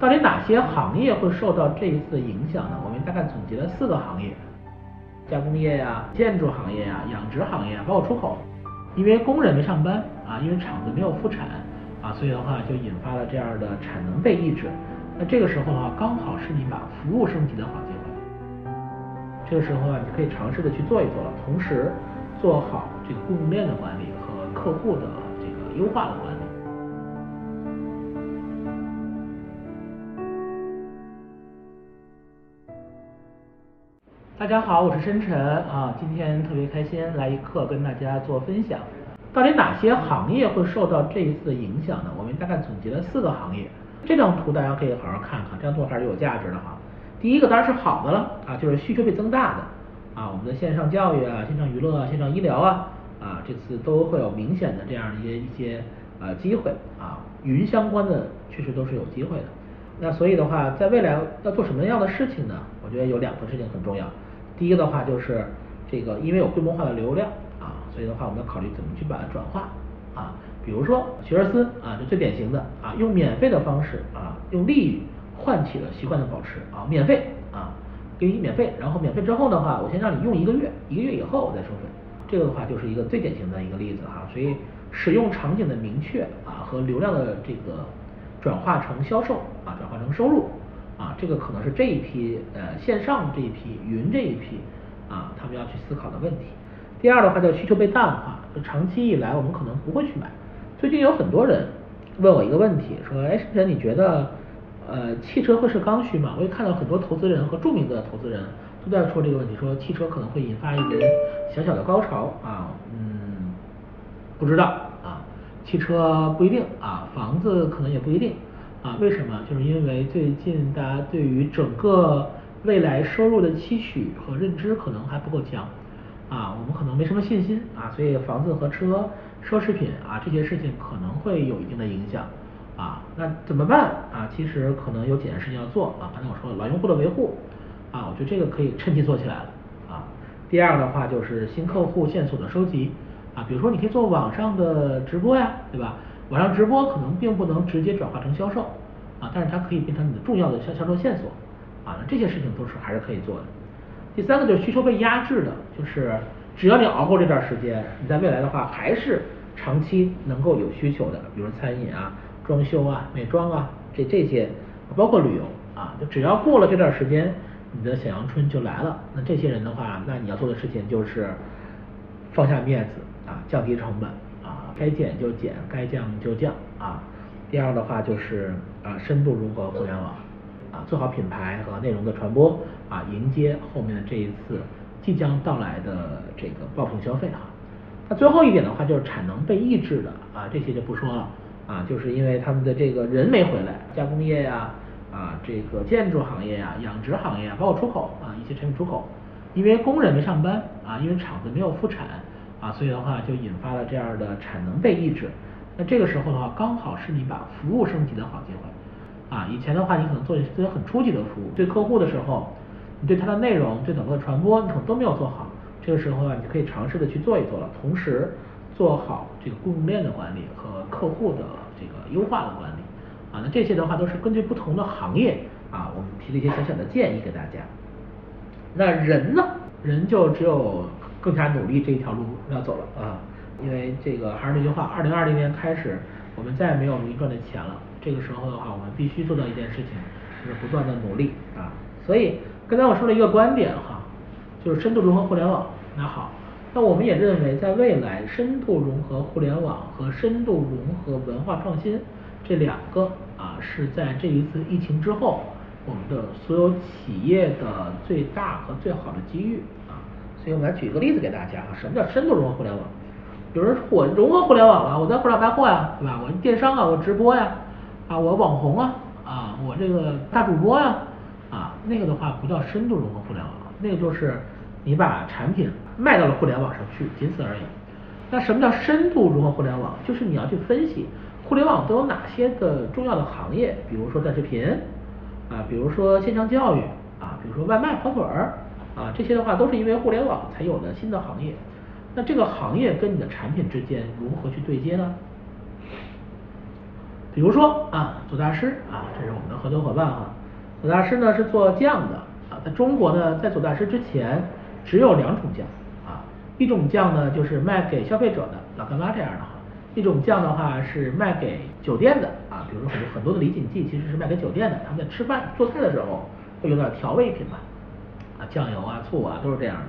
到底哪些行业会受到这一次的影响呢？我们大概总结了四个行业：加工业呀、建筑行业呀、养殖行业，包括出口。因为工人没上班啊，因为厂子没有复产啊，所以的话就引发了这样的产能被抑制。那这个时候的话，刚好是你把服务升级的好机会。这个时候啊，你可以尝试的去做一做了，同时做好这个供应链的管理和客户的这个优化的管理。大家好，我是申晨啊，今天特别开心来一课跟大家做分享。到底哪些行业会受到这一次的影响呢？我们大概总结了四个行业。这张图大家可以好好看看，这张图还是有价值的哈。第一个当然是好的了啊，就是需求被增大的啊，我们的线上教育啊、线上娱乐啊、线上医疗啊啊，这次都会有明显的这样的一些一些呃机会啊，云相关的确实都是有机会的。那所以的话，在未来要做什么样的事情呢？我觉得有两个事情很重要。第一个的话就是这个，因为有规模化的流量啊，所以的话我们要考虑怎么去把它转化啊。比如说学而思啊，就最典型的啊，用免费的方式啊，用利益唤起了习惯的保持啊，免费啊，给你免费，然后免费之后的话，我先让你用一个月，一个月以后我再收费。这个的话就是一个最典型的一个例子哈。所以使用场景的明确啊和流量的这个转化成销售啊，转化成收入。啊，这个可能是这一批呃线上这一批云这一批啊，他们要去思考的问题。第二的话叫需求被淡化，就长期以来我们可能不会去买。最近有很多人问我一个问题，说哎，沈晨你觉得呃汽车会是刚需吗？我也看到很多投资人和著名的投资人都在说这个问题，说汽车可能会引发一轮小小的高潮啊，嗯，不知道啊，汽车不一定啊，房子可能也不一定。啊，为什么？就是因为最近大家对于整个未来收入的期许和认知可能还不够强，啊，我们可能没什么信心啊，所以房子和车、奢侈品啊这些事情可能会有一定的影响，啊，那怎么办啊？其实可能有几件事情要做啊，刚才我说了老用户的维护，啊，我觉得这个可以趁机做起来了，啊，第二的话就是新客户线索的收集，啊，比如说你可以做网上的直播呀，对吧？网上直播可能并不能直接转化成销售啊，但是它可以变成你的重要的销销售线索啊，这些事情都是还是可以做的。第三个就是需求被压制的，就是只要你熬过这段时间，你在未来的话还是长期能够有需求的，比如餐饮啊、装修啊、美妆啊这这些，包括旅游啊，就只要过了这段时间，你的小阳春就来了。那这些人的话，那你要做的事情就是放下面子啊，降低成本。该减就减，该降就降啊。第二的话就是啊，深度融合互联网啊，做好品牌和内容的传播啊，迎接后面这一次即将到来的这个爆棚消费哈。那最后一点的话就是产能被抑制的啊，这些就不说了啊，就是因为他们的这个人没回来，加工业呀啊，这个建筑行业呀、养殖行业，包括出口啊，一些产品出口，因为工人没上班啊，因为厂子没有复产。啊，所以的话就引发了这样的产能被抑制。那这个时候的话，刚好是你把服务升级的好机会。啊，以前的话你可能做一些很初级的服务，对客户的时候，你对它的内容、对整个的传播，你可能都没有做好。这个时候啊，你可以尝试的去做一做了，同时做好这个供应链的管理和客户的这个优化的管理。啊，那这些的话都是根据不同的行业啊，我们提了一些小小的建议给大家。那人呢？人就只有。更加努力这一条路要走了啊，因为这个还是那句话，二零二零年开始，我们再也没有容易赚的钱了。这个时候的话，我们必须做到一件事情，就是不断的努力啊。所以刚才我说了一个观点哈，就是深度融合互联网。那好，那我们也认为，在未来，深度融合互联网和深度融合文化创新这两个啊，是在这一次疫情之后，我们的所有企业的最大和最好的机遇。所以我们来举一个例子给大家啊，什么叫深度融合互联网？有人说我融合互联网了，我在互联网卖货呀，对吧？我电商啊，我直播呀，啊，我网红啊，啊，我这个大主播呀，啊，那个的话不叫深度融合互联网，那个就是你把产品卖到了互联网上去，仅此而已。那什么叫深度融合互联网？就是你要去分析互联网都有哪些的重要的行业，比如说短视频，啊，比如说线上教育，啊，比如说外卖跑腿儿。啊，这些的话都是因为互联网才有的新的行业，那这个行业跟你的产品之间如何去对接呢？比如说啊，左大师啊，这是我们的合作伙伴哈。左大师呢是做酱的啊，在中国呢，在左大师之前只有两种酱啊，一种酱呢就是卖给消费者的老干妈这样的哈，一种酱的话是卖给酒店的啊，比如说很多很多的李锦记其实是卖给酒店的，他们在吃饭做菜的时候会用到调味品嘛，啊酱油啊醋啊都是这样子。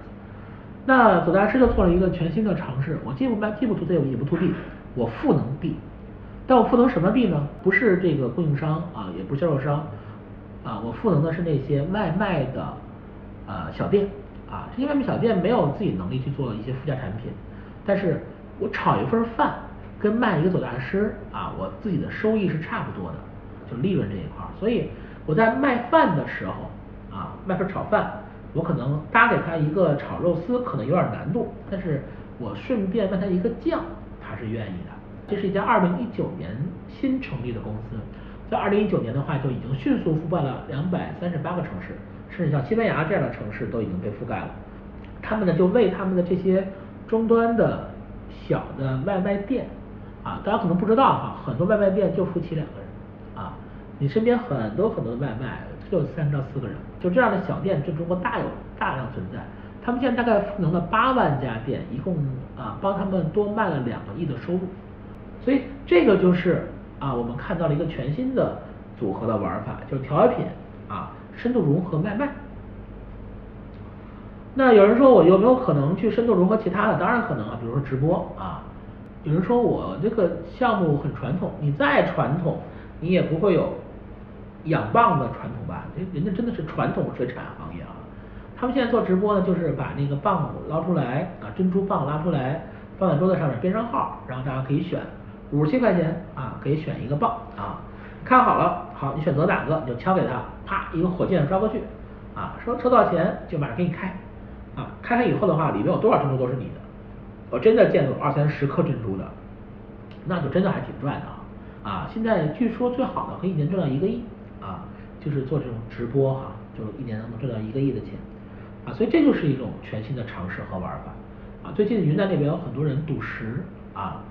那左大师就做了一个全新的尝试，我既不卖既不 to C 也不 to B，我赋能 B。但我赋能什么 B 呢？不是这个供应商啊，也不是销售商啊，我赋能的是那些外卖的呃小店啊，这些外卖小店没有自己能力去做一些附加产品，但是我炒一份饭跟卖一个走大师啊，我自己的收益是差不多的，就利润这一块，所以我在卖饭的时候啊，卖份炒饭，我可能搭给他一个炒肉丝可能有点难度，但是我顺便问他一个酱，他是愿意的。这是一家二零一九年新成立的公司，在二零一九年的话就已经迅速覆盖了两百三十八个城市，甚至像西班牙这样的城市都已经被覆盖了。他们呢就为他们的这些终端的小的外卖店啊，大家可能不知道哈，很多外卖店就夫妻两个人啊，你身边很多很多的外卖就三到四个人，就这样的小店在中国大有大量存在。他们现在大概赋能了八万家店，一共啊帮他们多卖了两个亿的收入。所以这个就是啊，我们看到了一个全新的组合的玩法，就是调味品啊，深度融合外卖。那有人说我有没有可能去深度融合其他的？当然可能啊，比如说直播啊。有人说我这个项目很传统，你再传统，你也不会有养蚌的传统吧？人人家真的是传统水产行业啊。他们现在做直播呢，就是把那个蚌捞出来啊，珍珠蚌拉出来，放在桌子上面编上号，然后大家可以选。五十七块钱啊，可以选一个蚌啊，看好了，好，你选择哪个你就敲给他，啪，一个火箭刷过去，啊，说抽多少钱就马上给你开，啊，开开以后的话，里面有多少珍珠都是你的，我真的见过二三十颗珍珠的，那就真的还挺赚的啊，啊，现在据说最好的可以一年赚到一个亿啊，就是做这种直播哈，就一年能赚到一个亿的钱，啊，所以这就是一种全新的尝试和玩法，啊，最近云南那边有很多人赌石啊。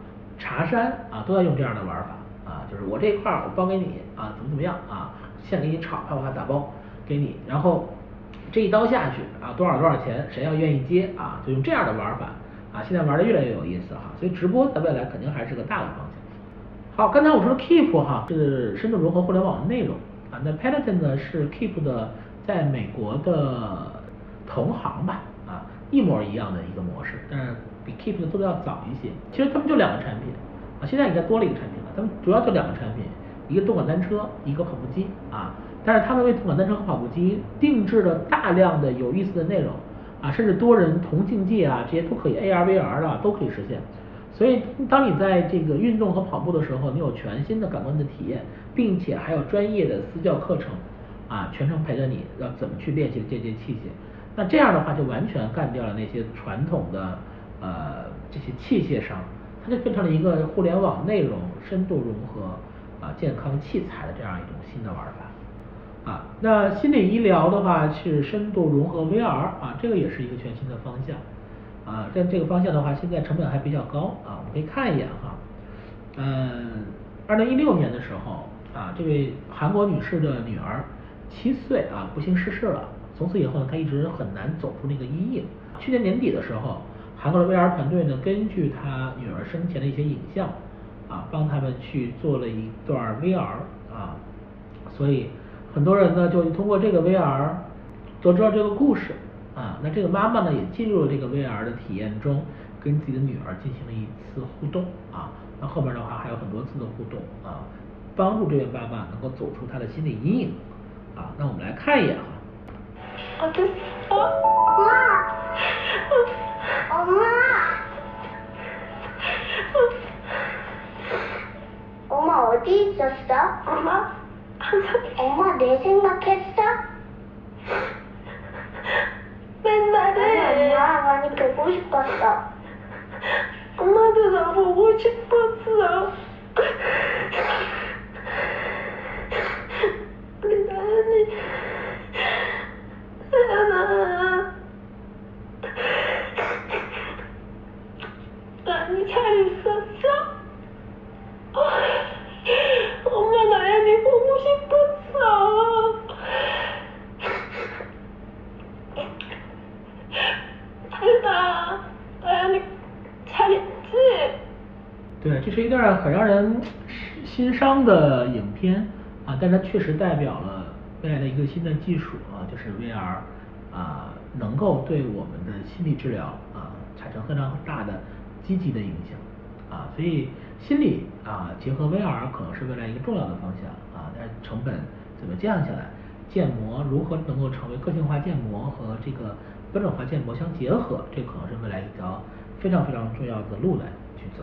茶山啊，都在用这样的玩法啊，就是我这一块儿我包给你啊，怎么怎么样啊，现给你炒，啪啪打包给你，然后这一刀下去啊，多少多少钱，谁要愿意接啊，就用这样的玩法啊，现在玩的越来越有意思哈，所以直播在未来肯定还是个大的方向。好，刚才我说的 Keep 哈是深度融合互联网的内容啊，那 Peloton 呢是 Keep 的在美国的同行吧啊，一模一样的一个模式，但是。比 Keep 做的要早一些，其实他们就两个产品啊，现在应该多了一个产品了。他们主要就两个产品，一个动感单车，一个跑步机啊。但是他们为动感单车和跑步机定制了大量的有意思的内容啊，甚至多人同竞技啊，这些都可以 AR、VR 的都可以实现。所以当你在这个运动和跑步的时候，你有全新的感官的体验，并且还有专业的私教课程啊，全程陪着你要怎么去练习这些器械。那这样的话就完全干掉了那些传统的。呃，这些器械商，它就变成了一个互联网内容深度融合啊健康器材的这样一种新的玩法啊。那心理医疗的话是深度融合 VR 啊，这个也是一个全新的方向啊。但这个方向的话，现在成本还比较高啊。我们可以看一眼哈，嗯，二零一六年的时候啊，这位韩国女士的女儿七岁啊不幸逝世了，从此以后呢，她一直很难走出那个阴影。去年年底的时候。韩国的 VR 团队呢，根据她女儿生前的一些影像，啊，帮他们去做了一段 VR 啊，所以很多人呢就通过这个 VR 都知道这个故事啊。那这个妈妈呢也进入了这个 VR 的体验中，跟自己的女儿进行了一次互动啊。那后面的话还有很多次的互动啊，帮助这位妈妈能够走出她的心理阴影啊。那我们来看一眼哈。妈。 엄마! 엄마 어디 있었어? 엄마? 엄마 내 생각했어? 해. 엄마 많이 보고 싶었어. 엄마도 나 보고 싶었어. 우리 나연이, 나연아. 많이 잘 있었어? 어, 对，这是一段很让人心伤的影片啊，但它确实代表了未来的一个新的技术啊，就是 VR 啊，能够对我们的心理治疗啊产生非常大的积极的影响啊，所以心理啊结合 VR 可能是未来一个重要的方向啊，但成本怎么降下来，建模如何能够成为个性化建模和这个标准化建模相结合，这可能是未来一条非常非常重要的路来去走。